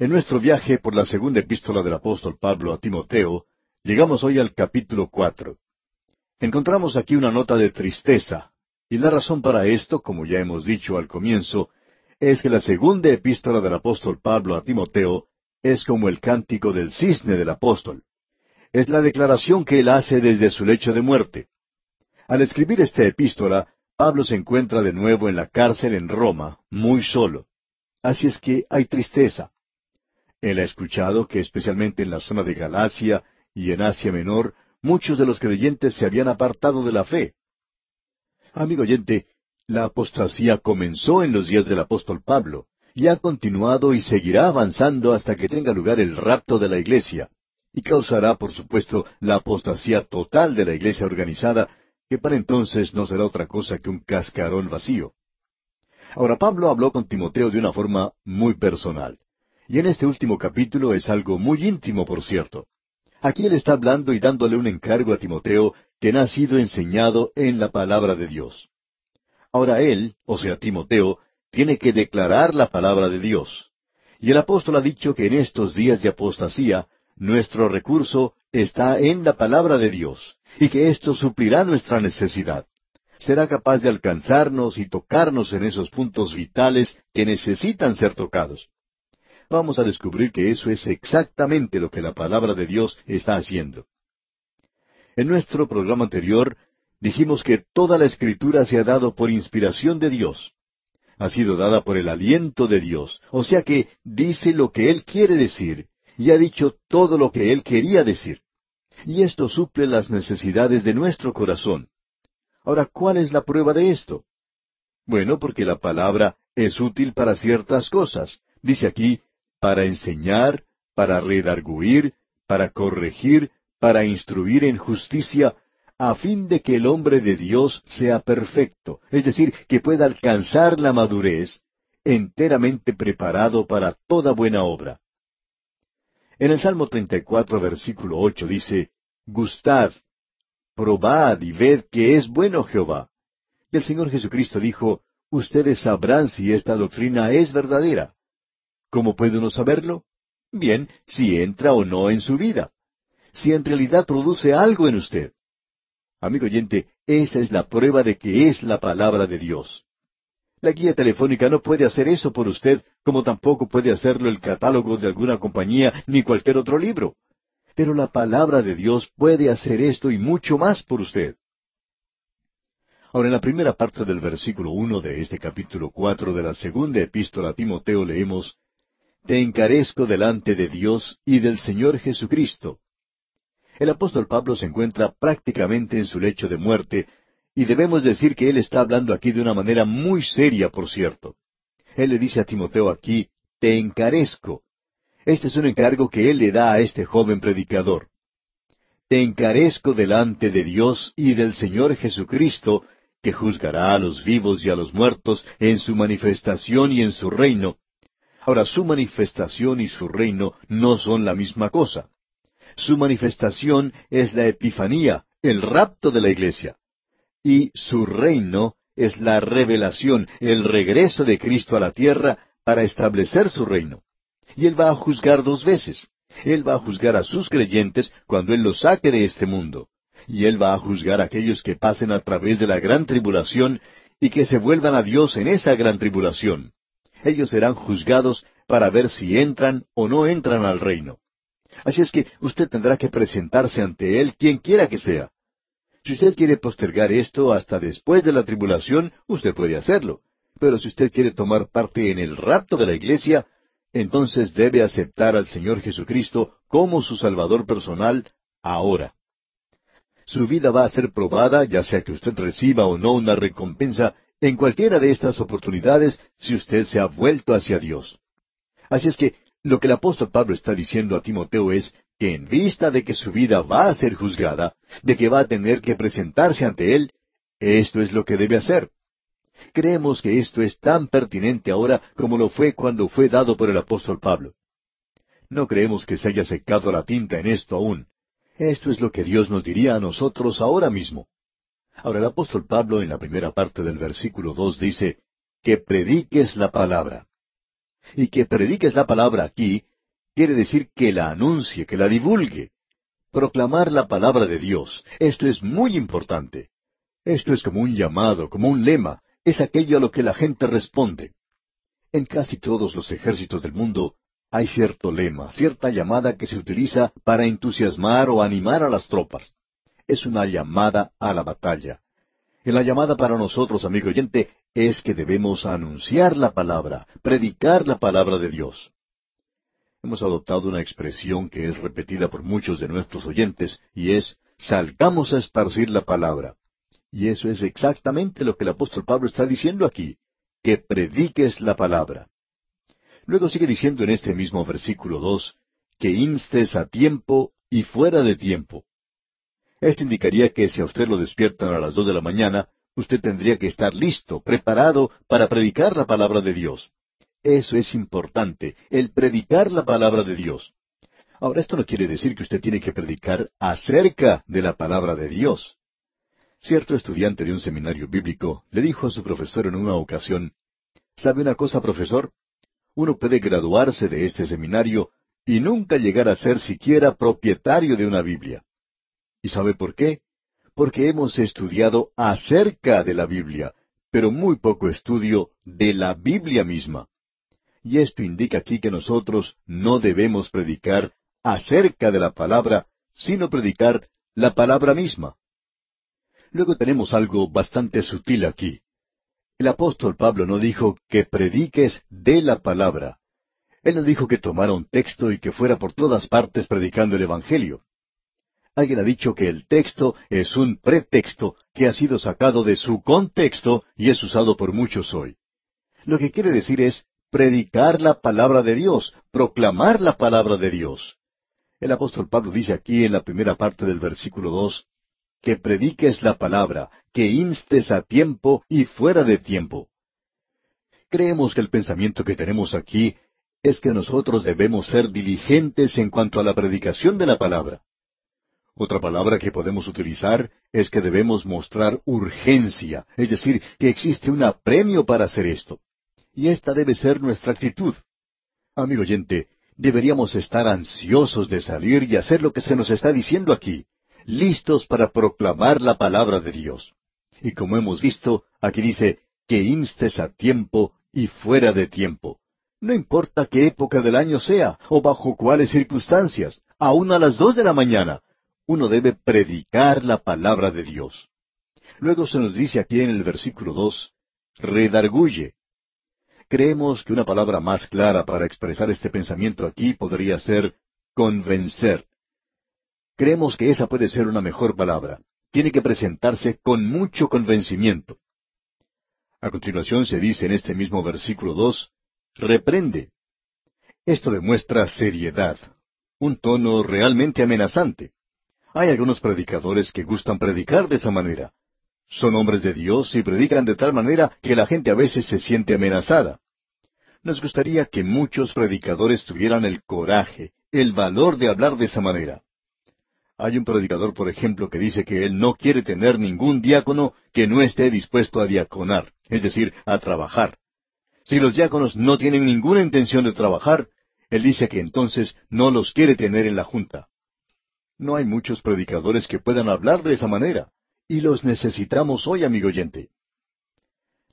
En nuestro viaje por la segunda epístola del apóstol Pablo a Timoteo, llegamos hoy al capítulo cuatro. Encontramos aquí una nota de tristeza, y la razón para esto, como ya hemos dicho al comienzo, es que la segunda epístola del apóstol Pablo a Timoteo es como el cántico del cisne del apóstol. Es la declaración que él hace desde su lecho de muerte. Al escribir esta epístola, Pablo se encuentra de nuevo en la cárcel en Roma, muy solo. Así es que hay tristeza. Él ha escuchado que especialmente en la zona de Galacia y en Asia Menor, muchos de los creyentes se habían apartado de la fe. Amigo oyente, la apostasía comenzó en los días del apóstol Pablo, y ha continuado y seguirá avanzando hasta que tenga lugar el rapto de la iglesia, y causará, por supuesto, la apostasía total de la iglesia organizada, que para entonces no será otra cosa que un cascarón vacío. Ahora Pablo habló con Timoteo de una forma muy personal. Y en este último capítulo es algo muy íntimo, por cierto. Aquí él está hablando y dándole un encargo a Timoteo que ha sido enseñado en la palabra de Dios. Ahora él, o sea Timoteo, tiene que declarar la palabra de Dios. Y el apóstol ha dicho que en estos días de apostasía, nuestro recurso está en la palabra de Dios, y que esto suplirá nuestra necesidad. Será capaz de alcanzarnos y tocarnos en esos puntos vitales que necesitan ser tocados vamos a descubrir que eso es exactamente lo que la palabra de Dios está haciendo. En nuestro programa anterior dijimos que toda la escritura se ha dado por inspiración de Dios. Ha sido dada por el aliento de Dios, o sea que dice lo que Él quiere decir, y ha dicho todo lo que Él quería decir. Y esto suple las necesidades de nuestro corazón. Ahora, ¿cuál es la prueba de esto? Bueno, porque la palabra es útil para ciertas cosas. Dice aquí, para enseñar, para redarguir, para corregir, para instruir en justicia, a fin de que el hombre de Dios sea perfecto, es decir, que pueda alcanzar la madurez, enteramente preparado para toda buena obra. En el Salmo 34, versículo 8 dice, Gustad, probad y ved que es bueno Jehová. Y el Señor Jesucristo dijo, Ustedes sabrán si esta doctrina es verdadera. ¿Cómo puede uno saberlo? Bien, si entra o no en su vida. Si en realidad produce algo en usted. Amigo oyente, esa es la prueba de que es la palabra de Dios. La guía telefónica no puede hacer eso por usted, como tampoco puede hacerlo el catálogo de alguna compañía ni cualquier otro libro. Pero la palabra de Dios puede hacer esto y mucho más por usted. Ahora, en la primera parte del versículo uno de este capítulo cuatro de la segunda epístola a Timoteo leemos te encarezco delante de Dios y del Señor Jesucristo. El apóstol Pablo se encuentra prácticamente en su lecho de muerte, y debemos decir que él está hablando aquí de una manera muy seria, por cierto. Él le dice a Timoteo aquí, te encarezco. Este es un encargo que él le da a este joven predicador. Te encarezco delante de Dios y del Señor Jesucristo, que juzgará a los vivos y a los muertos en su manifestación y en su reino, Ahora, su manifestación y su reino no son la misma cosa. Su manifestación es la epifanía, el rapto de la iglesia. Y su reino es la revelación, el regreso de Cristo a la tierra para establecer su reino. Y Él va a juzgar dos veces. Él va a juzgar a sus creyentes cuando Él los saque de este mundo. Y Él va a juzgar a aquellos que pasen a través de la gran tribulación y que se vuelvan a Dios en esa gran tribulación ellos serán juzgados para ver si entran o no entran al reino. Así es que usted tendrá que presentarse ante Él quien quiera que sea. Si usted quiere postergar esto hasta después de la tribulación, usted puede hacerlo. Pero si usted quiere tomar parte en el rapto de la iglesia, entonces debe aceptar al Señor Jesucristo como su Salvador personal ahora. Su vida va a ser probada, ya sea que usted reciba o no una recompensa en cualquiera de estas oportunidades si usted se ha vuelto hacia Dios. Así es que lo que el apóstol Pablo está diciendo a Timoteo es que en vista de que su vida va a ser juzgada, de que va a tener que presentarse ante Él, esto es lo que debe hacer. Creemos que esto es tan pertinente ahora como lo fue cuando fue dado por el apóstol Pablo. No creemos que se haya secado la tinta en esto aún. Esto es lo que Dios nos diría a nosotros ahora mismo. Ahora el apóstol Pablo en la primera parte del versículo dos dice, que prediques la palabra. Y que prediques la palabra aquí quiere decir que la anuncie, que la divulgue. Proclamar la palabra de Dios, esto es muy importante. Esto es como un llamado, como un lema, es aquello a lo que la gente responde. En casi todos los ejércitos del mundo hay cierto lema, cierta llamada que se utiliza para entusiasmar o animar a las tropas. Es una llamada a la batalla. Y la llamada para nosotros, amigo oyente, es que debemos anunciar la palabra, predicar la palabra de Dios. Hemos adoptado una expresión que es repetida por muchos de nuestros oyentes, y es, salgamos a esparcir la palabra. Y eso es exactamente lo que el apóstol Pablo está diciendo aquí, que prediques la palabra. Luego sigue diciendo en este mismo versículo dos, que instes a tiempo y fuera de tiempo. Esto indicaría que si a usted lo despiertan a las dos de la mañana, usted tendría que estar listo, preparado para predicar la palabra de Dios. Eso es importante, el predicar la palabra de Dios. Ahora, esto no quiere decir que usted tiene que predicar acerca de la palabra de Dios. Cierto estudiante de un seminario bíblico le dijo a su profesor en una ocasión, ¿Sabe una cosa, profesor? Uno puede graduarse de este seminario y nunca llegar a ser siquiera propietario de una Biblia. ¿Y sabe por qué? Porque hemos estudiado acerca de la Biblia, pero muy poco estudio de la Biblia misma. Y esto indica aquí que nosotros no debemos predicar acerca de la palabra, sino predicar la palabra misma. Luego tenemos algo bastante sutil aquí. El apóstol Pablo no dijo que prediques de la palabra. Él no dijo que tomara un texto y que fuera por todas partes predicando el Evangelio. Alguien ha dicho que el texto es un pretexto que ha sido sacado de su contexto y es usado por muchos hoy. Lo que quiere decir es predicar la palabra de Dios, proclamar la palabra de Dios. El apóstol Pablo dice aquí en la primera parte del versículo dos, que prediques la palabra, que instes a tiempo y fuera de tiempo. Creemos que el pensamiento que tenemos aquí es que nosotros debemos ser diligentes en cuanto a la predicación de la palabra. Otra palabra que podemos utilizar es que debemos mostrar urgencia, es decir, que existe un apremio para hacer esto. Y esta debe ser nuestra actitud. Amigo oyente, deberíamos estar ansiosos de salir y hacer lo que se nos está diciendo aquí listos para proclamar la palabra de Dios. Y como hemos visto, aquí dice, que instes a tiempo y fuera de tiempo. No importa qué época del año sea o bajo cuáles circunstancias, aun a las dos de la mañana, uno debe predicar la palabra de Dios. Luego se nos dice aquí en el versículo dos, redarguye. Creemos que una palabra más clara para expresar este pensamiento aquí podría ser convencer. Creemos que esa puede ser una mejor palabra. Tiene que presentarse con mucho convencimiento. A continuación se dice en este mismo versículo dos, reprende. Esto demuestra seriedad, un tono realmente amenazante. Hay algunos predicadores que gustan predicar de esa manera. Son hombres de Dios y predican de tal manera que la gente a veces se siente amenazada. Nos gustaría que muchos predicadores tuvieran el coraje, el valor de hablar de esa manera. Hay un predicador, por ejemplo, que dice que él no quiere tener ningún diácono que no esté dispuesto a diaconar, es decir, a trabajar. Si los diáconos no tienen ninguna intención de trabajar, él dice que entonces no los quiere tener en la junta. No hay muchos predicadores que puedan hablar de esa manera, y los necesitamos hoy, amigo oyente.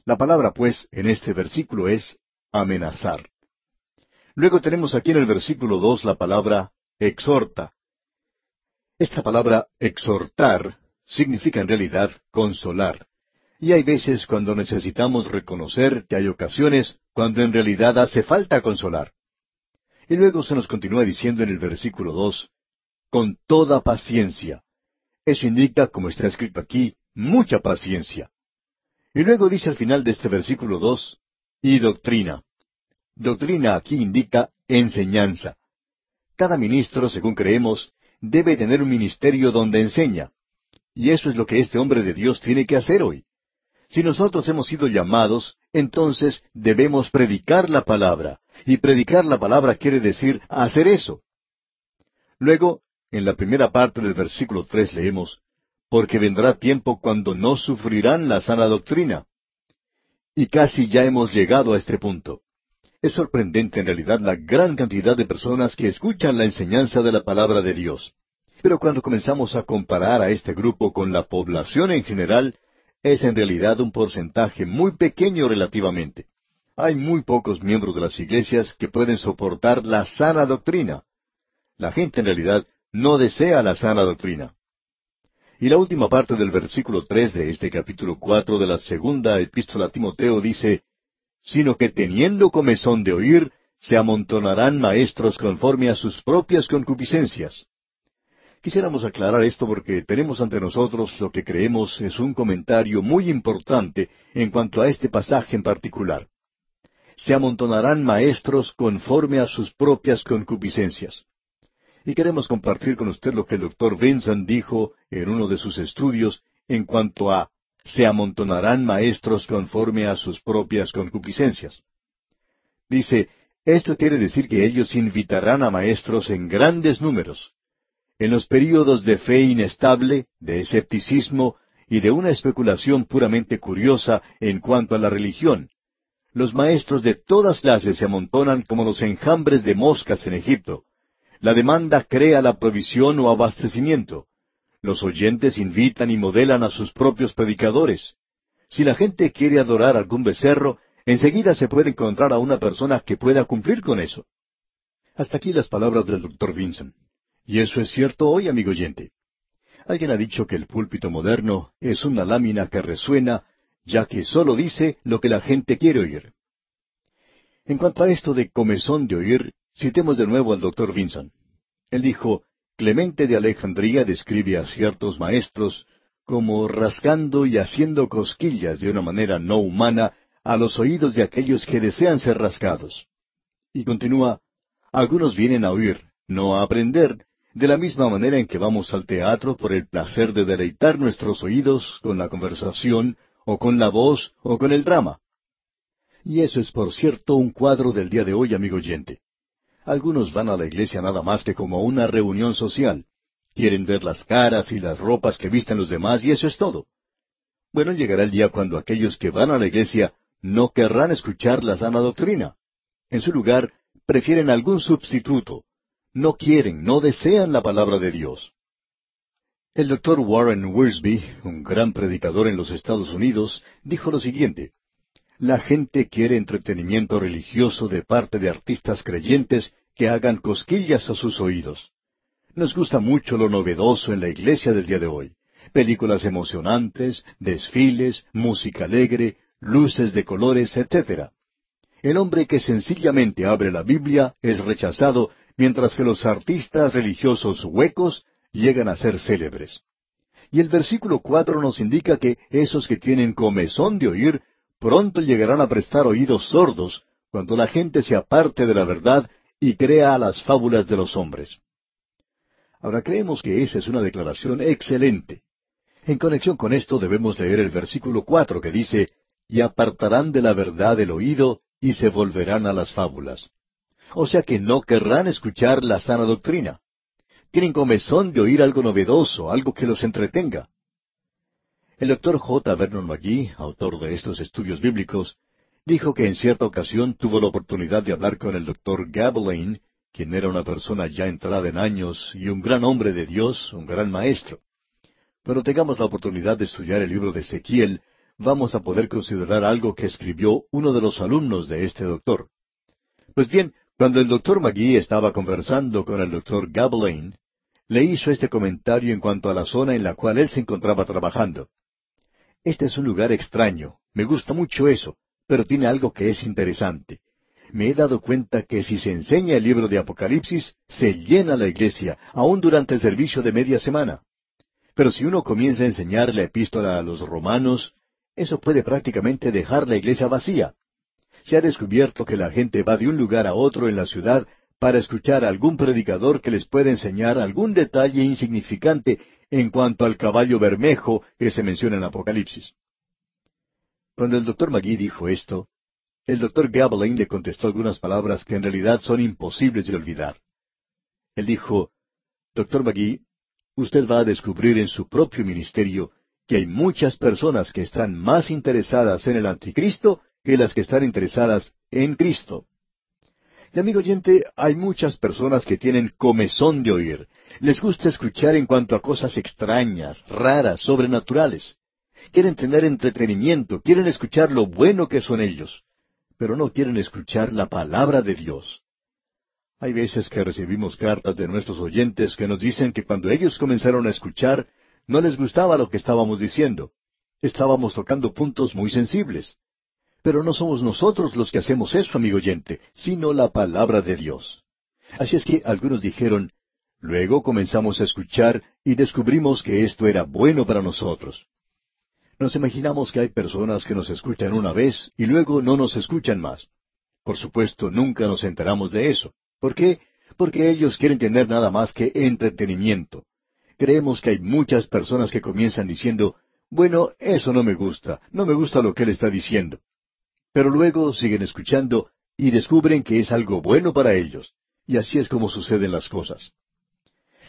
La palabra, pues, en este versículo es amenazar. Luego tenemos aquí en el versículo dos la palabra exhorta. Esta palabra exhortar significa en realidad consolar. Y hay veces cuando necesitamos reconocer que hay ocasiones cuando en realidad hace falta consolar. Y luego se nos continúa diciendo en el versículo dos, con toda paciencia. Eso indica, como está escrito aquí, mucha paciencia. Y luego dice al final de este versículo dos, y doctrina. Doctrina aquí indica enseñanza. Cada ministro, según creemos, debe tener un ministerio donde enseña. Y eso es lo que este hombre de Dios tiene que hacer hoy. Si nosotros hemos sido llamados, entonces debemos predicar la palabra. Y predicar la palabra quiere decir hacer eso. Luego, en la primera parte del versículo tres leemos, porque vendrá tiempo cuando no sufrirán la sana doctrina. Y casi ya hemos llegado a este punto. Es sorprendente en realidad la gran cantidad de personas que escuchan la enseñanza de la palabra de Dios. Pero cuando comenzamos a comparar a este grupo con la población en general, es en realidad un porcentaje muy pequeño relativamente. Hay muy pocos miembros de las iglesias que pueden soportar la sana doctrina. La gente en realidad no desea la sana doctrina. Y la última parte del versículo tres de este capítulo cuatro de la segunda epístola a Timoteo dice, sino que teniendo comezón de oír, se amontonarán maestros conforme a sus propias concupiscencias. Quisiéramos aclarar esto porque tenemos ante nosotros lo que creemos es un comentario muy importante en cuanto a este pasaje en particular. Se amontonarán maestros conforme a sus propias concupiscencias. Y queremos compartir con usted lo que el doctor Vincent dijo en uno de sus estudios en cuanto a se amontonarán maestros conforme a sus propias concupiscencias. Dice, esto quiere decir que ellos invitarán a maestros en grandes números. En los períodos de fe inestable, de escepticismo y de una especulación puramente curiosa en cuanto a la religión, los maestros de todas clases se amontonan como los enjambres de moscas en Egipto, la demanda crea la provisión o abastecimiento. Los oyentes invitan y modelan a sus propios predicadores. Si la gente quiere adorar algún becerro, enseguida se puede encontrar a una persona que pueda cumplir con eso. Hasta aquí las palabras del doctor Vincent. Y eso es cierto hoy, amigo oyente. Alguien ha dicho que el púlpito moderno es una lámina que resuena, ya que sólo dice lo que la gente quiere oír. En cuanto a esto de comezón de oír, Citemos de nuevo al doctor Vinson. Él dijo, Clemente de Alejandría describe a ciertos maestros como rascando y haciendo cosquillas de una manera no humana a los oídos de aquellos que desean ser rascados. Y continúa, algunos vienen a oír, no a aprender, de la misma manera en que vamos al teatro por el placer de deleitar nuestros oídos con la conversación, o con la voz, o con el drama. Y eso es, por cierto, un cuadro del día de hoy, amigo oyente. Algunos van a la iglesia nada más que como una reunión social. Quieren ver las caras y las ropas que visten los demás y eso es todo. Bueno, llegará el día cuando aquellos que van a la iglesia no querrán escuchar la sana doctrina. En su lugar, prefieren algún sustituto. No quieren, no desean la palabra de Dios. El doctor Warren Wiersbe, un gran predicador en los Estados Unidos, dijo lo siguiente. La gente quiere entretenimiento religioso de parte de artistas creyentes que hagan cosquillas a sus oídos. Nos gusta mucho lo novedoso en la iglesia del día de hoy. Películas emocionantes, desfiles, música alegre, luces de colores, etc. El hombre que sencillamente abre la Biblia es rechazado, mientras que los artistas religiosos huecos llegan a ser célebres. Y el versículo cuatro nos indica que esos que tienen comezón de oír pronto llegarán a prestar oídos sordos cuando la gente se aparte de la verdad y crea a las fábulas de los hombres. Ahora creemos que esa es una declaración excelente. En conexión con esto debemos leer el versículo cuatro que dice, y apartarán de la verdad el oído y se volverán a las fábulas. O sea que no querrán escuchar la sana doctrina. Tienen comezón de oír algo novedoso, algo que los entretenga. El doctor J. Vernon McGee, autor de estos estudios bíblicos, dijo que en cierta ocasión tuvo la oportunidad de hablar con el doctor Gabeline, quien era una persona ya entrada en años y un gran hombre de Dios, un gran maestro. Cuando tengamos la oportunidad de estudiar el libro de Ezequiel, vamos a poder considerar algo que escribió uno de los alumnos de este doctor. Pues bien, cuando el doctor McGee estaba conversando con el doctor Gabeline, le hizo este comentario en cuanto a la zona en la cual él se encontraba trabajando. Este es un lugar extraño. Me gusta mucho eso, pero tiene algo que es interesante. Me he dado cuenta que si se enseña el libro de Apocalipsis, se llena la iglesia, aún durante el servicio de media semana. Pero si uno comienza a enseñar la epístola a los romanos, eso puede prácticamente dejar la iglesia vacía. Se ha descubierto que la gente va de un lugar a otro en la ciudad para escuchar a algún predicador que les pueda enseñar algún detalle insignificante en cuanto al caballo bermejo que se menciona en Apocalipsis. Cuando el doctor Magui dijo esto, el doctor Gabeline le contestó algunas palabras que en realidad son imposibles de olvidar. Él dijo, Doctor Magui, usted va a descubrir en su propio ministerio que hay muchas personas que están más interesadas en el anticristo que las que están interesadas en Cristo. Y amigo oyente, hay muchas personas que tienen comezón de oír. Les gusta escuchar en cuanto a cosas extrañas, raras, sobrenaturales. Quieren tener entretenimiento, quieren escuchar lo bueno que son ellos, pero no quieren escuchar la palabra de Dios. Hay veces que recibimos cartas de nuestros oyentes que nos dicen que cuando ellos comenzaron a escuchar, no les gustaba lo que estábamos diciendo. Estábamos tocando puntos muy sensibles. Pero no somos nosotros los que hacemos eso, amigo oyente, sino la palabra de Dios. Así es que algunos dijeron, luego comenzamos a escuchar y descubrimos que esto era bueno para nosotros. Nos imaginamos que hay personas que nos escuchan una vez y luego no nos escuchan más. Por supuesto, nunca nos enteramos de eso. ¿Por qué? Porque ellos quieren tener nada más que entretenimiento. Creemos que hay muchas personas que comienzan diciendo, bueno, eso no me gusta, no me gusta lo que él está diciendo. Pero luego siguen escuchando y descubren que es algo bueno para ellos. Y así es como suceden las cosas.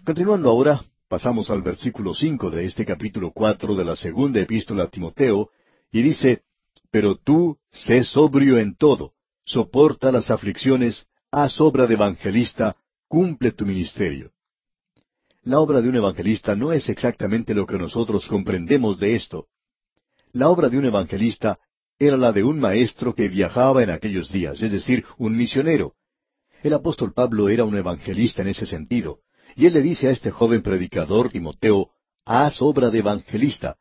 Continuando ahora, pasamos al versículo cinco de este capítulo cuatro de la segunda epístola a Timoteo, y dice, Pero tú sé sobrio en todo, soporta las aflicciones, haz obra de evangelista, cumple tu ministerio. La obra de un evangelista no es exactamente lo que nosotros comprendemos de esto. La obra de un evangelista era la de un maestro que viajaba en aquellos días, es decir, un misionero. El apóstol Pablo era un evangelista en ese sentido, y él le dice a este joven predicador, Timoteo, haz obra de evangelista.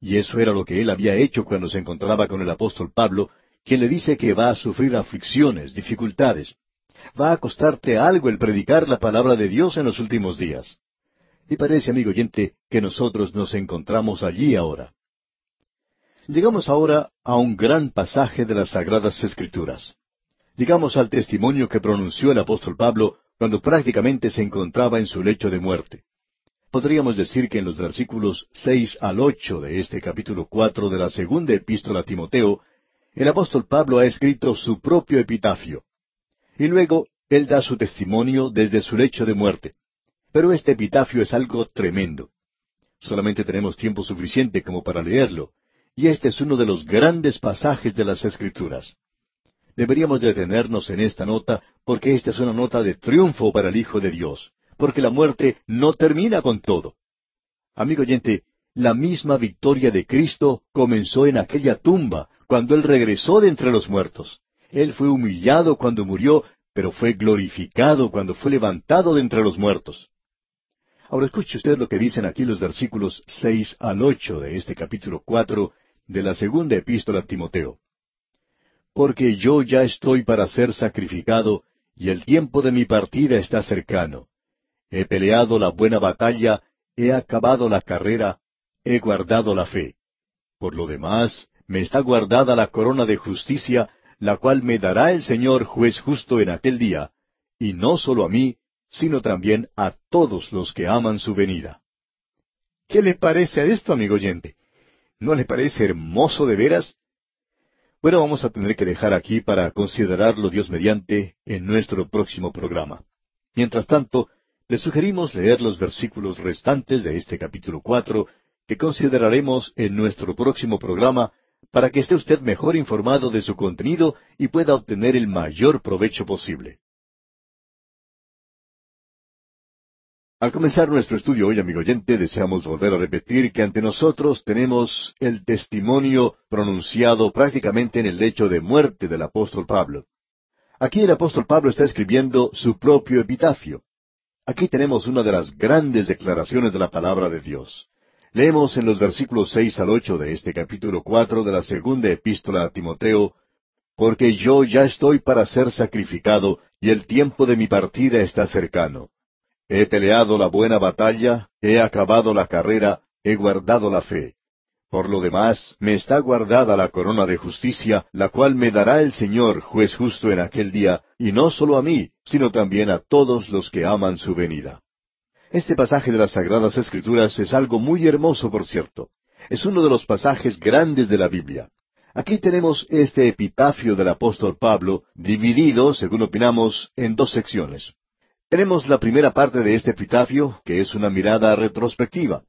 Y eso era lo que él había hecho cuando se encontraba con el apóstol Pablo, quien le dice que va a sufrir aflicciones, dificultades. Va a costarte algo el predicar la palabra de Dios en los últimos días. Y parece, amigo oyente, que nosotros nos encontramos allí ahora. Llegamos ahora a un gran pasaje de las Sagradas Escrituras. Llegamos al testimonio que pronunció el apóstol Pablo cuando prácticamente se encontraba en su lecho de muerte. Podríamos decir que en los versículos seis al ocho de este capítulo cuatro de la segunda epístola a Timoteo, el apóstol Pablo ha escrito su propio epitafio. Y luego él da su testimonio desde su lecho de muerte. Pero este epitafio es algo tremendo. Solamente tenemos tiempo suficiente como para leerlo, y este es uno de los grandes pasajes de las Escrituras. Deberíamos detenernos en esta nota porque esta es una nota de triunfo para el Hijo de Dios, porque la muerte no termina con todo. Amigo oyente, la misma victoria de Cristo comenzó en aquella tumba, cuando Él regresó de entre los muertos. Él fue humillado cuando murió, pero fue glorificado cuando fue levantado de entre los muertos. Ahora escuche usted lo que dicen aquí los versículos seis al ocho de este capítulo cuatro de la segunda epístola a Timoteo. Porque yo ya estoy para ser sacrificado, y el tiempo de mi partida está cercano. He peleado la buena batalla, he acabado la carrera, he guardado la fe. Por lo demás, me está guardada la corona de justicia, la cual me dará el Señor juez justo en aquel día, y no solo a mí, sino también a todos los que aman su venida. ¿Qué le parece a esto, amigo oyente? ¿No le parece hermoso de veras? Bueno, vamos a tener que dejar aquí para considerarlo Dios mediante en nuestro próximo programa. Mientras tanto, le sugerimos leer los versículos restantes de este capítulo cuatro que consideraremos en nuestro próximo programa para que esté usted mejor informado de su contenido y pueda obtener el mayor provecho posible. Al comenzar nuestro estudio hoy, amigo oyente, deseamos volver a repetir que ante nosotros tenemos el testimonio pronunciado prácticamente en el lecho de muerte del apóstol Pablo. Aquí el apóstol Pablo está escribiendo su propio epitafio. Aquí tenemos una de las grandes declaraciones de la palabra de Dios. Leemos en los versículos seis al ocho de este capítulo cuatro de la segunda epístola a Timoteo, Porque yo ya estoy para ser sacrificado, y el tiempo de mi partida está cercano. He peleado la buena batalla, he acabado la carrera, he guardado la fe. Por lo demás, me está guardada la corona de justicia, la cual me dará el Señor, juez justo en aquel día, y no solo a mí, sino también a todos los que aman su venida. Este pasaje de las Sagradas Escrituras es algo muy hermoso, por cierto. Es uno de los pasajes grandes de la Biblia. Aquí tenemos este epitafio del apóstol Pablo, dividido, según opinamos, en dos secciones. Tenemos la primera parte de este epitafio, que es una mirada retrospectiva.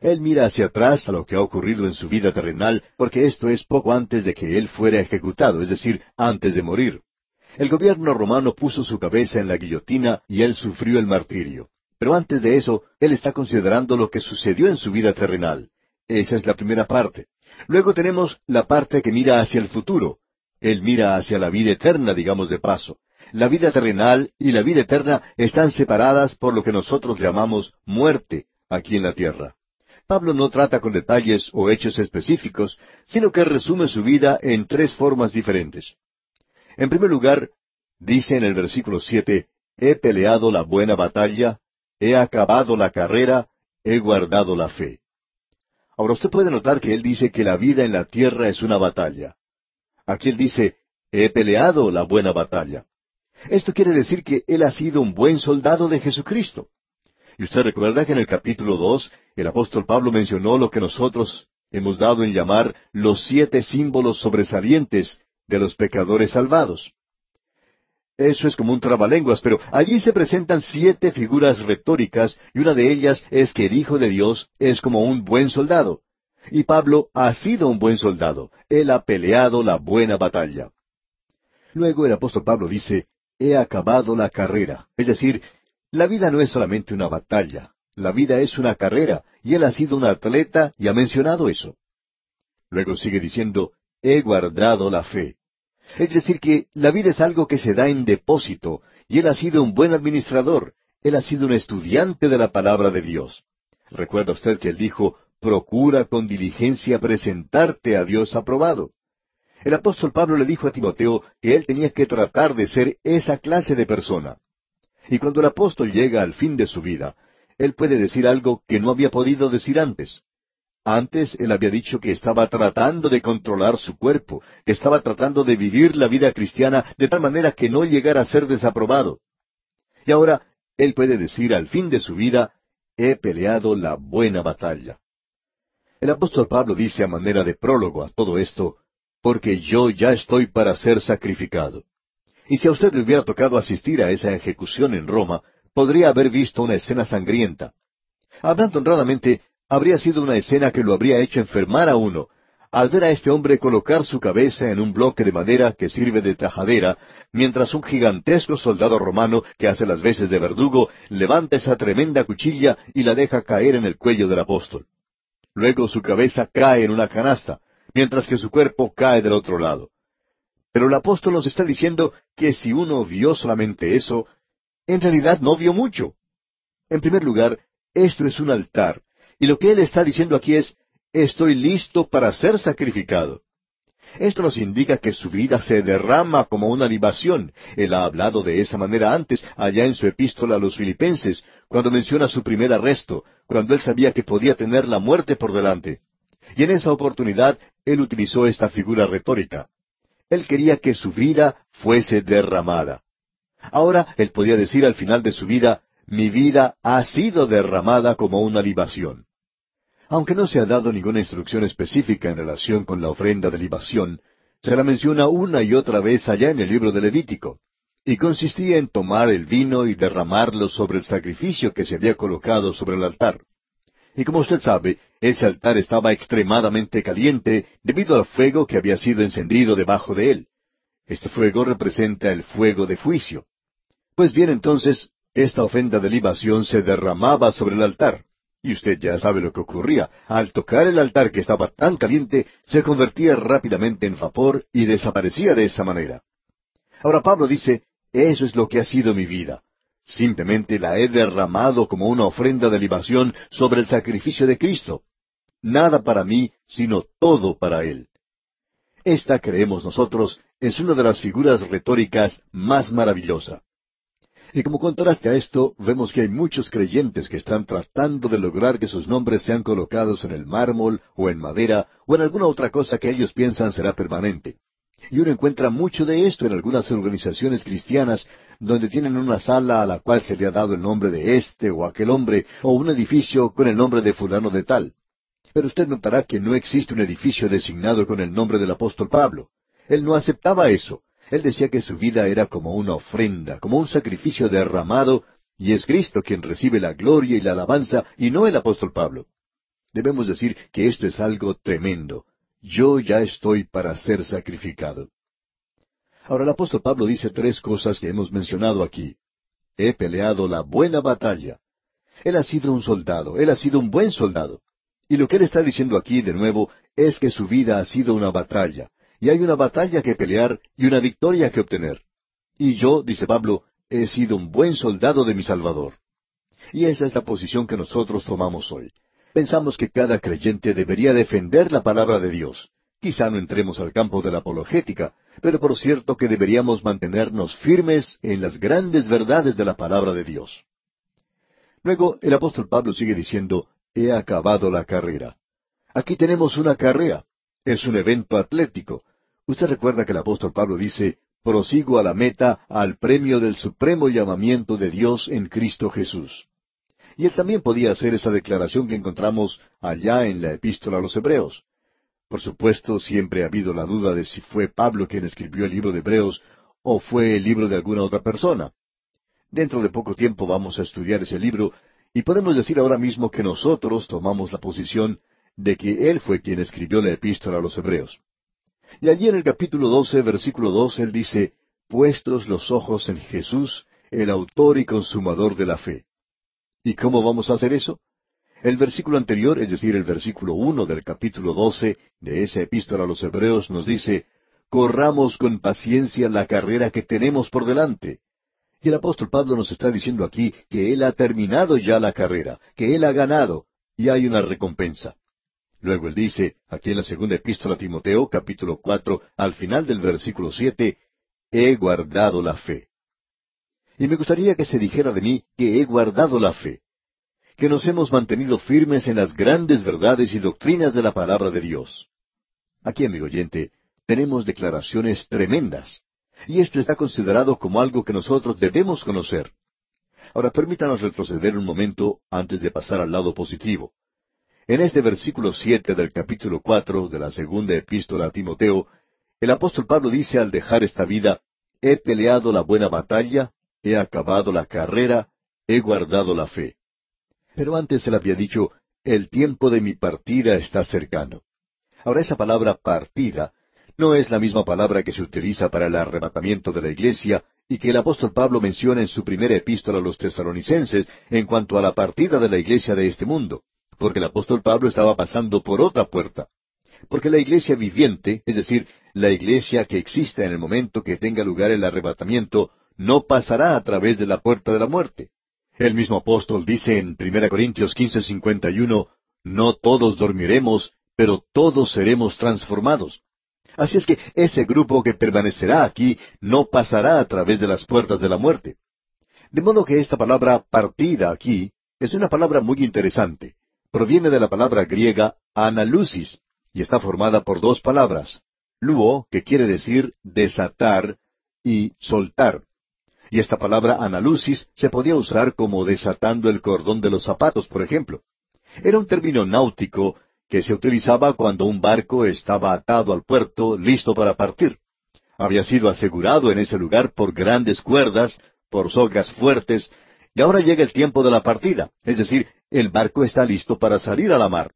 Él mira hacia atrás a lo que ha ocurrido en su vida terrenal, porque esto es poco antes de que él fuera ejecutado, es decir, antes de morir. El gobierno romano puso su cabeza en la guillotina y él sufrió el martirio. Pero antes de eso, él está considerando lo que sucedió en su vida terrenal. Esa es la primera parte. Luego tenemos la parte que mira hacia el futuro. Él mira hacia la vida eterna, digamos de paso. La vida terrenal y la vida eterna están separadas por lo que nosotros llamamos muerte aquí en la tierra. Pablo no trata con detalles o hechos específicos, sino que resume su vida en tres formas diferentes. En primer lugar, dice en el versículo siete, He peleado la buena batalla, he acabado la carrera, he guardado la fe. Ahora usted puede notar que él dice que la vida en la tierra es una batalla. Aquí él dice, he peleado la buena batalla. Esto quiere decir que él ha sido un buen soldado de Jesucristo. Y usted recuerda que en el capítulo dos el apóstol Pablo mencionó lo que nosotros hemos dado en llamar los siete símbolos sobresalientes de los pecadores salvados. Eso es como un trabalenguas, pero allí se presentan siete figuras retóricas y una de ellas es que el Hijo de Dios es como un buen soldado. Y Pablo ha sido un buen soldado. Él ha peleado la buena batalla. Luego el apóstol Pablo dice, he acabado la carrera. Es decir, la vida no es solamente una batalla, la vida es una carrera, y él ha sido un atleta y ha mencionado eso. Luego sigue diciendo, he guardado la fe. Es decir, que la vida es algo que se da en depósito, y él ha sido un buen administrador, él ha sido un estudiante de la palabra de Dios. Recuerda usted que él dijo, procura con diligencia presentarte a Dios aprobado. El apóstol Pablo le dijo a Timoteo que él tenía que tratar de ser esa clase de persona. Y cuando el apóstol llega al fin de su vida, él puede decir algo que no había podido decir antes. Antes él había dicho que estaba tratando de controlar su cuerpo, que estaba tratando de vivir la vida cristiana de tal manera que no llegara a ser desaprobado. Y ahora él puede decir al fin de su vida, he peleado la buena batalla. El apóstol Pablo dice a manera de prólogo a todo esto, porque yo ya estoy para ser sacrificado. Y si a usted le hubiera tocado asistir a esa ejecución en Roma, podría haber visto una escena sangrienta. Hablando honradamente, habría sido una escena que lo habría hecho enfermar a uno, al ver a este hombre colocar su cabeza en un bloque de madera que sirve de tajadera, mientras un gigantesco soldado romano que hace las veces de verdugo levanta esa tremenda cuchilla y la deja caer en el cuello del apóstol. Luego su cabeza cae en una canasta, mientras que su cuerpo cae del otro lado. Pero el apóstol nos está diciendo que si uno vio solamente eso, en realidad no vio mucho. En primer lugar, esto es un altar, y lo que él está diciendo aquí es, estoy listo para ser sacrificado. Esto nos indica que su vida se derrama como una libación. Él ha hablado de esa manera antes, allá en su epístola a los filipenses, cuando menciona su primer arresto, cuando él sabía que podía tener la muerte por delante. Y en esa oportunidad él utilizó esta figura retórica. Él quería que su vida fuese derramada. Ahora él podía decir al final de su vida, mi vida ha sido derramada como una libación. Aunque no se ha dado ninguna instrucción específica en relación con la ofrenda de libación, se la menciona una y otra vez allá en el libro de Levítico, y consistía en tomar el vino y derramarlo sobre el sacrificio que se había colocado sobre el altar. Y como usted sabe, ese altar estaba extremadamente caliente debido al fuego que había sido encendido debajo de él. Este fuego representa el fuego de juicio. Pues bien, entonces, esta ofrenda de libación se derramaba sobre el altar. Y usted ya sabe lo que ocurría. Al tocar el altar que estaba tan caliente, se convertía rápidamente en vapor y desaparecía de esa manera. Ahora Pablo dice, eso es lo que ha sido mi vida. Simplemente la he derramado como una ofrenda de libación sobre el sacrificio de Cristo. Nada para mí, sino todo para Él. Esta, creemos nosotros, es una de las figuras retóricas más maravillosa. Y como contraste a esto, vemos que hay muchos creyentes que están tratando de lograr que sus nombres sean colocados en el mármol o en madera o en alguna otra cosa que ellos piensan será permanente. Y uno encuentra mucho de esto en algunas organizaciones cristianas donde tienen una sala a la cual se le ha dado el nombre de este o aquel hombre o un edificio con el nombre de fulano de tal. Pero usted notará que no existe un edificio designado con el nombre del apóstol Pablo. Él no aceptaba eso. Él decía que su vida era como una ofrenda, como un sacrificio derramado, y es Cristo quien recibe la gloria y la alabanza, y no el apóstol Pablo. Debemos decir que esto es algo tremendo. Yo ya estoy para ser sacrificado. Ahora el apóstol Pablo dice tres cosas que hemos mencionado aquí. He peleado la buena batalla. Él ha sido un soldado, él ha sido un buen soldado. Y lo que él está diciendo aquí de nuevo es que su vida ha sido una batalla, y hay una batalla que pelear y una victoria que obtener. Y yo, dice Pablo, he sido un buen soldado de mi Salvador. Y esa es la posición que nosotros tomamos hoy. Pensamos que cada creyente debería defender la palabra de Dios. Quizá no entremos al campo de la apologética, pero por cierto que deberíamos mantenernos firmes en las grandes verdades de la palabra de Dios. Luego el apóstol Pablo sigue diciendo, he acabado la carrera. Aquí tenemos una carrera. Es un evento atlético. Usted recuerda que el apóstol Pablo dice, prosigo a la meta, al premio del supremo llamamiento de Dios en Cristo Jesús. Y él también podía hacer esa declaración que encontramos allá en la epístola a los Hebreos. Por supuesto, siempre ha habido la duda de si fue Pablo quien escribió el libro de Hebreos o fue el libro de alguna otra persona. Dentro de poco tiempo vamos a estudiar ese libro y podemos decir ahora mismo que nosotros tomamos la posición de que él fue quien escribió la epístola a los Hebreos. Y allí en el capítulo 12, versículo 2, él dice, Puestos los ojos en Jesús, el autor y consumador de la fe. ¿Y cómo vamos a hacer eso? El versículo anterior, es decir, el versículo uno del capítulo doce de esa epístola a los Hebreos, nos dice, corramos con paciencia la carrera que tenemos por delante. Y el apóstol Pablo nos está diciendo aquí que él ha terminado ya la carrera, que él ha ganado, y hay una recompensa. Luego él dice, aquí en la segunda epístola a Timoteo, capítulo cuatro, al final del versículo siete, he guardado la fe. Y me gustaría que se dijera de mí que he guardado la fe que nos hemos mantenido firmes en las grandes verdades y doctrinas de la palabra de Dios. Aquí, amigo oyente, tenemos declaraciones tremendas, y esto está considerado como algo que nosotros debemos conocer. Ahora permítanos retroceder un momento antes de pasar al lado positivo. En este versículo siete del capítulo cuatro de la segunda epístola a Timoteo, el apóstol Pablo dice al dejar esta vida, He peleado la buena batalla, he acabado la carrera, he guardado la fe. Pero antes él había dicho, el tiempo de mi partida está cercano. Ahora esa palabra partida no es la misma palabra que se utiliza para el arrebatamiento de la iglesia y que el apóstol Pablo menciona en su primera epístola a los tesalonicenses en cuanto a la partida de la iglesia de este mundo, porque el apóstol Pablo estaba pasando por otra puerta. Porque la iglesia viviente, es decir, la iglesia que exista en el momento que tenga lugar el arrebatamiento, no pasará a través de la puerta de la muerte. El mismo apóstol dice en 1 Corintios 15:51, no todos dormiremos, pero todos seremos transformados. Así es que ese grupo que permanecerá aquí no pasará a través de las puertas de la muerte. De modo que esta palabra partida aquí es una palabra muy interesante. Proviene de la palabra griega analusis y está formada por dos palabras, luo, que quiere decir desatar, y soltar. Y esta palabra analusis se podía usar como desatando el cordón de los zapatos, por ejemplo. Era un término náutico que se utilizaba cuando un barco estaba atado al puerto, listo para partir. Había sido asegurado en ese lugar por grandes cuerdas, por sogas fuertes, y ahora llega el tiempo de la partida, es decir, el barco está listo para salir a la mar.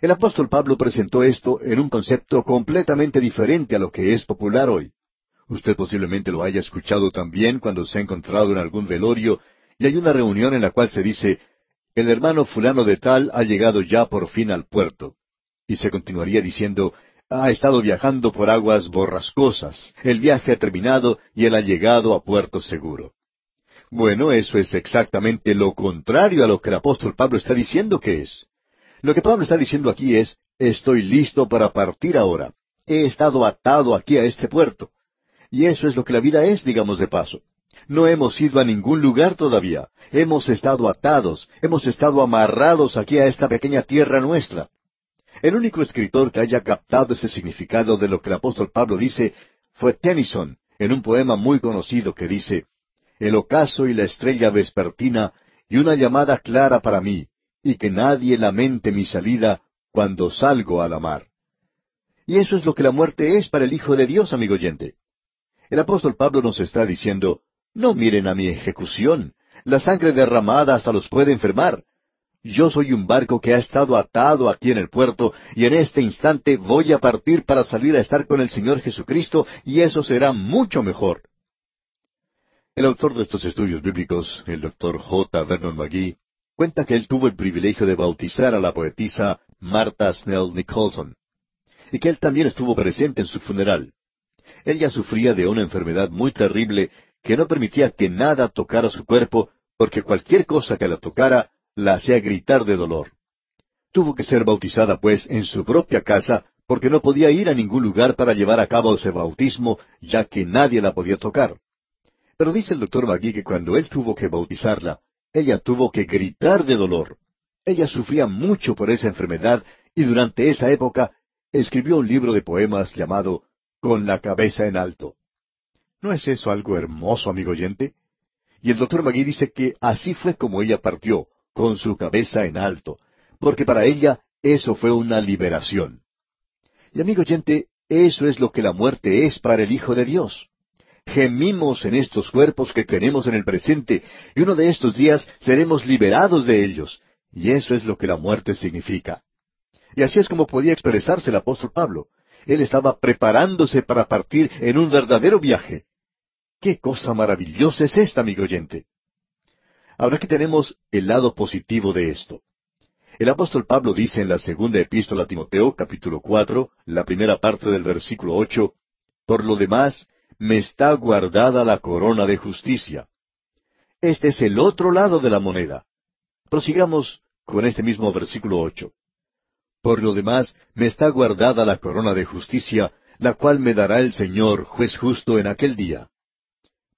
El apóstol Pablo presentó esto en un concepto completamente diferente a lo que es popular hoy. Usted posiblemente lo haya escuchado también cuando se ha encontrado en algún velorio y hay una reunión en la cual se dice, el hermano fulano de tal ha llegado ya por fin al puerto. Y se continuaría diciendo, ha estado viajando por aguas borrascosas, el viaje ha terminado y él ha llegado a puerto seguro. Bueno, eso es exactamente lo contrario a lo que el apóstol Pablo está diciendo que es. Lo que Pablo está diciendo aquí es, estoy listo para partir ahora. He estado atado aquí a este puerto. Y eso es lo que la vida es, digamos de paso. No hemos ido a ningún lugar todavía. Hemos estado atados, hemos estado amarrados aquí a esta pequeña tierra nuestra. El único escritor que haya captado ese significado de lo que el apóstol Pablo dice fue Tennyson, en un poema muy conocido que dice, El ocaso y la estrella vespertina y una llamada clara para mí, y que nadie lamente mi salida cuando salgo a la mar. Y eso es lo que la muerte es para el Hijo de Dios, amigo oyente. El apóstol Pablo nos está diciendo, no miren a mi ejecución, la sangre derramada hasta los puede enfermar. yo soy un barco que ha estado atado aquí en el puerto y en este instante voy a partir para salir a estar con el Señor Jesucristo y eso será mucho mejor. El autor de estos estudios bíblicos, el doctor J. Vernon McGee, cuenta que él tuvo el privilegio de bautizar a la poetisa Martha Snell Nicholson, y que él también estuvo presente en su funeral. Ella sufría de una enfermedad muy terrible que no permitía que nada tocara su cuerpo, porque cualquier cosa que la tocara la hacía gritar de dolor. Tuvo que ser bautizada, pues, en su propia casa, porque no podía ir a ningún lugar para llevar a cabo ese bautismo, ya que nadie la podía tocar. Pero dice el doctor Magui que cuando él tuvo que bautizarla, ella tuvo que gritar de dolor. Ella sufría mucho por esa enfermedad y durante esa época escribió un libro de poemas llamado Con la cabeza en alto. ¿No es eso algo hermoso, amigo oyente? Y el doctor Magui dice que así fue como ella partió, con su cabeza en alto, porque para ella eso fue una liberación. Y amigo oyente, eso es lo que la muerte es para el Hijo de Dios. Gemimos en estos cuerpos que tenemos en el presente, y uno de estos días seremos liberados de ellos. Y eso es lo que la muerte significa. Y así es como podía expresarse el apóstol Pablo. Él estaba preparándose para partir en un verdadero viaje. ¡Qué cosa maravillosa es esta, amigo oyente! Ahora que tenemos el lado positivo de esto. El apóstol Pablo dice en la segunda epístola a Timoteo, capítulo cuatro, la primera parte del versículo ocho, Por lo demás, me está guardada la corona de justicia. Este es el otro lado de la moneda. Prosigamos con este mismo versículo ocho. Por lo demás, me está guardada la corona de justicia, la cual me dará el Señor, juez justo, en aquel día.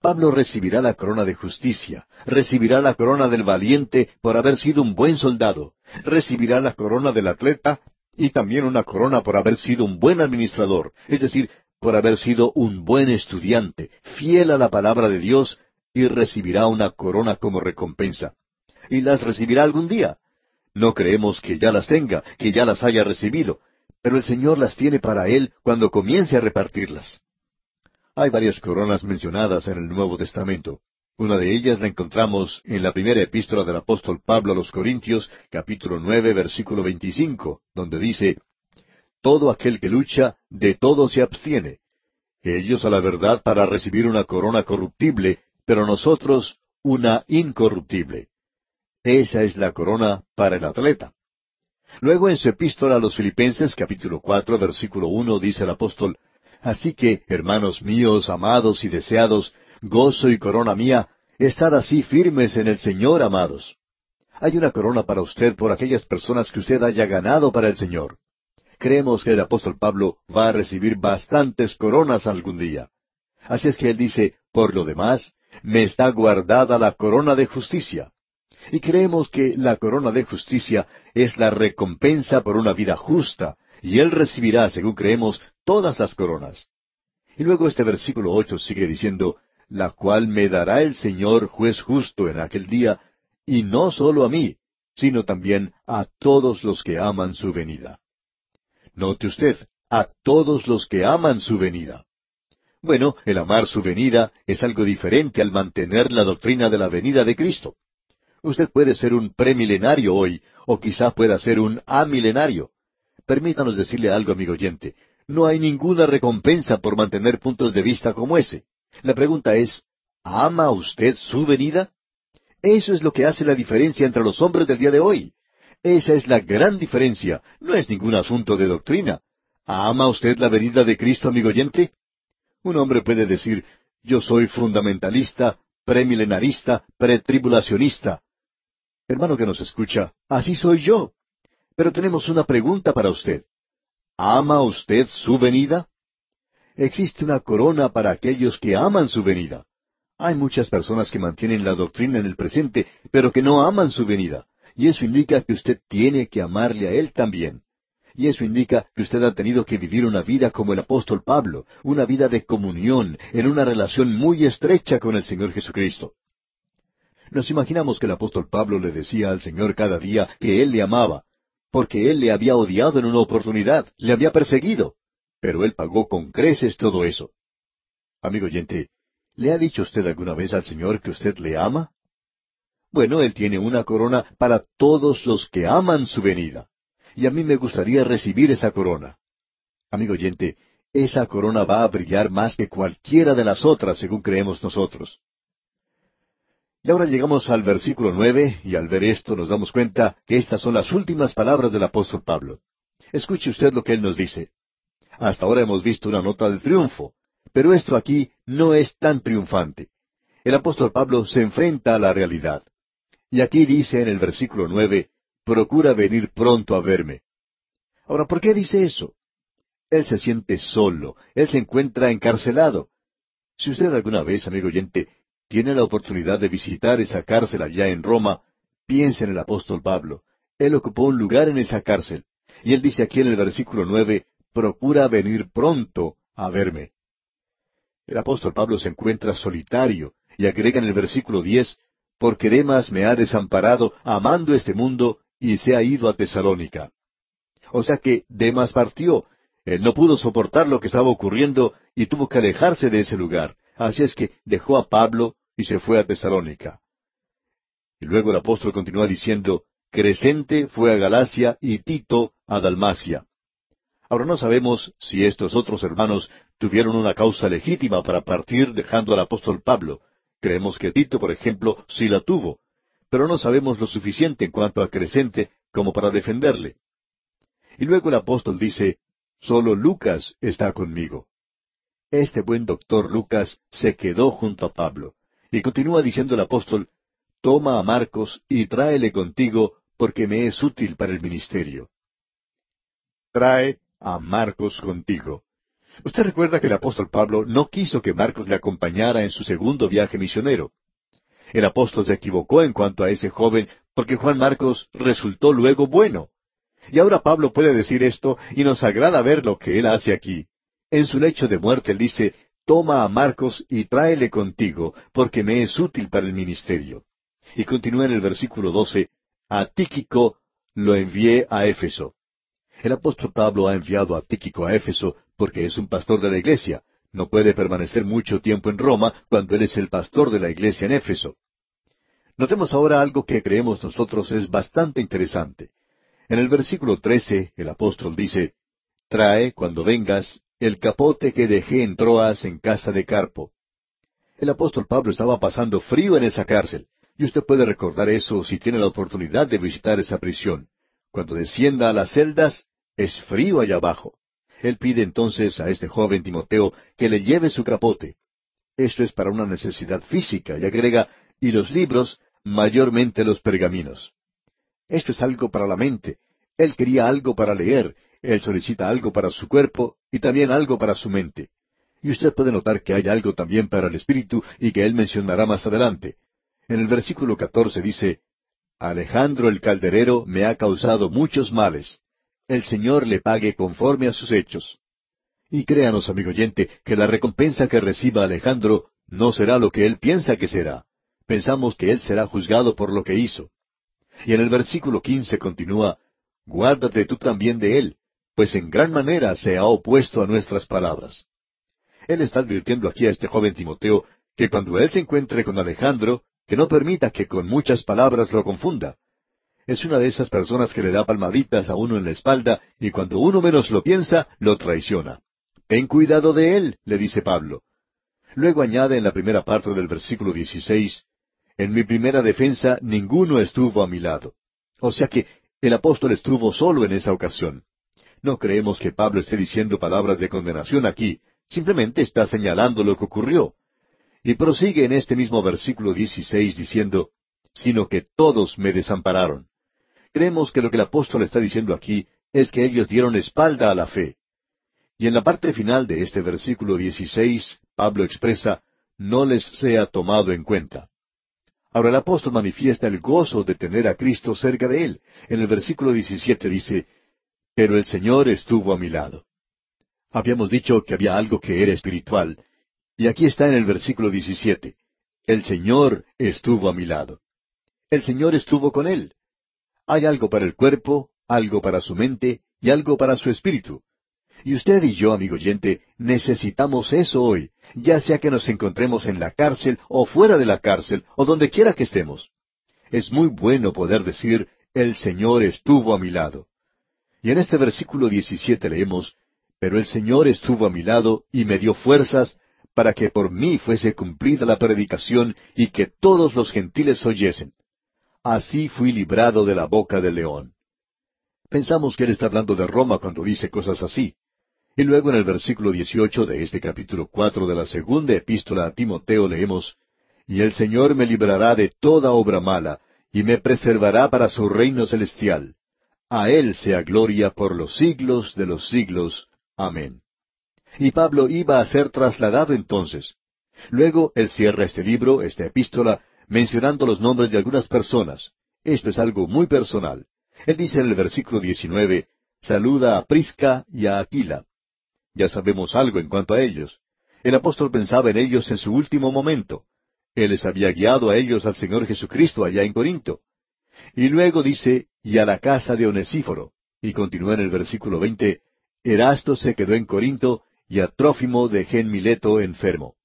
Pablo recibirá la corona de justicia, recibirá la corona del valiente por haber sido un buen soldado, recibirá la corona del atleta y también una corona por haber sido un buen administrador, es decir, por haber sido un buen estudiante, fiel a la palabra de Dios, y recibirá una corona como recompensa. Y las recibirá algún día. No creemos que ya las tenga, que ya las haya recibido, pero el Señor las tiene para él cuando comience a repartirlas. Hay varias coronas mencionadas en el Nuevo Testamento. Una de ellas la encontramos en la primera epístola del apóstol Pablo a los Corintios, capítulo nueve, versículo veinticinco, donde dice, Todo aquel que lucha, de todo se abstiene. Ellos a la verdad para recibir una corona corruptible, pero nosotros una incorruptible. Esa es la corona para el atleta. Luego en su epístola a los Filipenses, capítulo cuatro, versículo uno, dice el apóstol, Así que, hermanos míos, amados y deseados, gozo y corona mía, estad así firmes en el Señor, amados. Hay una corona para usted por aquellas personas que usted haya ganado para el Señor. Creemos que el apóstol Pablo va a recibir bastantes coronas algún día. Así es que él dice, por lo demás, me está guardada la corona de justicia. Y creemos que la corona de justicia es la recompensa por una vida justa, y él recibirá, según creemos, todas las coronas. Y luego este versículo ocho sigue diciendo, la cual me dará el Señor juez justo en aquel día, y no solo a mí, sino también a todos los que aman su venida. Note usted, a todos los que aman su venida. Bueno, el amar su venida es algo diferente al mantener la doctrina de la venida de Cristo. Usted puede ser un premilenario hoy, o quizá pueda ser un amilenario. Permítanos decirle algo, amigo oyente. No hay ninguna recompensa por mantener puntos de vista como ese. La pregunta es, ¿ama usted su venida? Eso es lo que hace la diferencia entre los hombres del día de hoy. Esa es la gran diferencia. No es ningún asunto de doctrina. ¿Ama usted la venida de Cristo, amigo oyente? Un hombre puede decir, yo soy fundamentalista, premilenarista, pretribulacionista. Hermano que nos escucha, así soy yo. Pero tenemos una pregunta para usted. ¿Ama usted su venida? Existe una corona para aquellos que aman su venida. Hay muchas personas que mantienen la doctrina en el presente, pero que no aman su venida. Y eso indica que usted tiene que amarle a Él también. Y eso indica que usted ha tenido que vivir una vida como el apóstol Pablo, una vida de comunión, en una relación muy estrecha con el Señor Jesucristo. Nos imaginamos que el apóstol Pablo le decía al Señor cada día que Él le amaba, porque él le había odiado en una oportunidad, le había perseguido, pero él pagó con creces todo eso. Amigo oyente, ¿le ha dicho usted alguna vez al Señor que usted le ama? Bueno, Él tiene una corona para todos los que aman su venida. Y a mí me gustaría recibir esa corona. Amigo oyente, esa corona va a brillar más que cualquiera de las otras, según creemos nosotros. Y ahora llegamos al versículo nueve, y al ver esto nos damos cuenta que estas son las últimas palabras del apóstol Pablo. Escuche usted lo que él nos dice. Hasta ahora hemos visto una nota de triunfo, pero esto aquí no es tan triunfante. El apóstol Pablo se enfrenta a la realidad. Y aquí dice en el versículo nueve, procura venir pronto a verme. Ahora, ¿por qué dice eso? Él se siente solo, él se encuentra encarcelado. Si usted alguna vez, amigo oyente, tiene la oportunidad de visitar esa cárcel allá en Roma, piense en el apóstol Pablo. Él ocupó un lugar en esa cárcel. Y él dice aquí en el versículo nueve, procura venir pronto a verme. El apóstol Pablo se encuentra solitario, y agrega en el versículo diez, porque Demas me ha desamparado, amando este mundo, y se ha ido a Tesalónica. O sea que Demas partió, él no pudo soportar lo que estaba ocurriendo y tuvo que alejarse de ese lugar. Así es que dejó a Pablo y se fue a Tesalónica. Y luego el apóstol continúa diciendo, Crescente fue a Galacia y Tito a Dalmacia. Ahora no sabemos si estos otros hermanos tuvieron una causa legítima para partir dejando al apóstol Pablo. Creemos que Tito, por ejemplo, sí la tuvo, pero no sabemos lo suficiente en cuanto a Crescente como para defenderle. Y luego el apóstol dice, Solo Lucas está conmigo. Este buen doctor Lucas se quedó junto a Pablo. Y continúa diciendo el apóstol, Toma a Marcos y tráele contigo, porque me es útil para el ministerio. Trae a Marcos contigo. Usted recuerda que el apóstol Pablo no quiso que Marcos le acompañara en su segundo viaje misionero. El apóstol se equivocó en cuanto a ese joven porque Juan Marcos resultó luego bueno. Y ahora Pablo puede decir esto y nos agrada ver lo que él hace aquí. En su lecho de muerte dice, Toma a Marcos y tráele contigo, porque me es útil para el ministerio. Y continúa en el versículo doce, A Tíquico lo envié a Éfeso. El apóstol Pablo ha enviado a Tíquico a Éfeso porque es un pastor de la iglesia. No puede permanecer mucho tiempo en Roma cuando él es el pastor de la iglesia en Éfeso. Notemos ahora algo que creemos nosotros es bastante interesante. En el versículo trece el apóstol dice, Trae, cuando vengas, el capote que dejé en Troas en casa de Carpo. El apóstol Pablo estaba pasando frío en esa cárcel, y usted puede recordar eso si tiene la oportunidad de visitar esa prisión. Cuando descienda a las celdas, es frío allá abajo. Él pide entonces a este joven Timoteo que le lleve su capote. Esto es para una necesidad física, y agrega, y los libros, mayormente los pergaminos. Esto es algo para la mente. Él quería algo para leer, él solicita algo para su cuerpo y también algo para su mente. Y usted puede notar que hay algo también para el espíritu y que él mencionará más adelante. En el versículo catorce dice, Alejandro el calderero me ha causado muchos males. El Señor le pague conforme a sus hechos. Y créanos, amigo oyente, que la recompensa que reciba Alejandro no será lo que él piensa que será. Pensamos que él será juzgado por lo que hizo. Y en el versículo quince continúa, Guárdate tú también de él, pues en gran manera se ha opuesto a nuestras palabras. Él está advirtiendo aquí a este joven Timoteo que cuando él se encuentre con Alejandro, que no permita que con muchas palabras lo confunda. Es una de esas personas que le da palmaditas a uno en la espalda y cuando uno menos lo piensa, lo traiciona. Ten cuidado de él, le dice Pablo. Luego añade en la primera parte del versículo dieciséis, en mi primera defensa ninguno estuvo a mi lado. O sea que el apóstol estuvo solo en esa ocasión. No creemos que Pablo esté diciendo palabras de condenación aquí, simplemente está señalando lo que ocurrió. Y prosigue en este mismo versículo 16 diciendo, sino que todos me desampararon. Creemos que lo que el apóstol está diciendo aquí es que ellos dieron espalda a la fe. Y en la parte final de este versículo 16, Pablo expresa, no les sea tomado en cuenta. Ahora el apóstol manifiesta el gozo de tener a Cristo cerca de él. En el versículo 17 dice, Pero el Señor estuvo a mi lado. Habíamos dicho que había algo que era espiritual, y aquí está en el versículo 17, El Señor estuvo a mi lado. El Señor estuvo con él. Hay algo para el cuerpo, algo para su mente y algo para su espíritu. Y usted y yo, amigo oyente, necesitamos eso hoy, ya sea que nos encontremos en la cárcel o fuera de la cárcel o donde quiera que estemos. Es muy bueno poder decir, el Señor estuvo a mi lado. Y en este versículo 17 leemos, Pero el Señor estuvo a mi lado y me dio fuerzas para que por mí fuese cumplida la predicación y que todos los gentiles oyesen. Así fui librado de la boca del león. Pensamos que él está hablando de Roma cuando dice cosas así. Y luego en el versículo 18 de este capítulo cuatro de la segunda epístola a Timoteo leemos, Y el Señor me librará de toda obra mala, y me preservará para su reino celestial. A Él sea gloria por los siglos de los siglos. Amén. Y Pablo iba a ser trasladado entonces. Luego él cierra este libro, esta epístola, mencionando los nombres de algunas personas. Esto es algo muy personal. Él dice en el versículo 19, saluda a Prisca y a Aquila. Ya sabemos algo en cuanto a ellos. El apóstol pensaba en ellos en su último momento. Él les había guiado a ellos al Señor Jesucristo allá en Corinto. Y luego dice, y a la casa de Onesíforo. Y continúa en el versículo veinte, Erasto se quedó en Corinto y a Trófimo dejé en Mileto enfermo.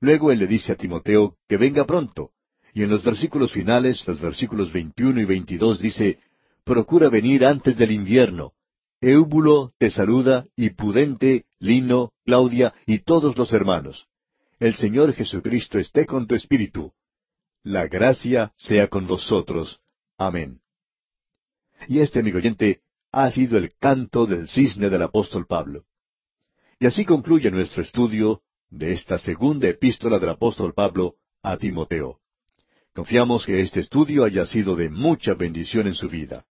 Luego él le dice a Timoteo que venga pronto, y en los versículos finales, los versículos 21 y 22 dice, Procura venir antes del invierno. Eúbulo te saluda, y Pudente, Lino, Claudia y todos los hermanos. El Señor Jesucristo esté con tu espíritu. La gracia sea con vosotros. Amén. Y este, amigo oyente, ha sido el canto del cisne del apóstol Pablo. Y así concluye nuestro estudio de esta segunda epístola del apóstol Pablo a Timoteo. Confiamos que este estudio haya sido de mucha bendición en su vida.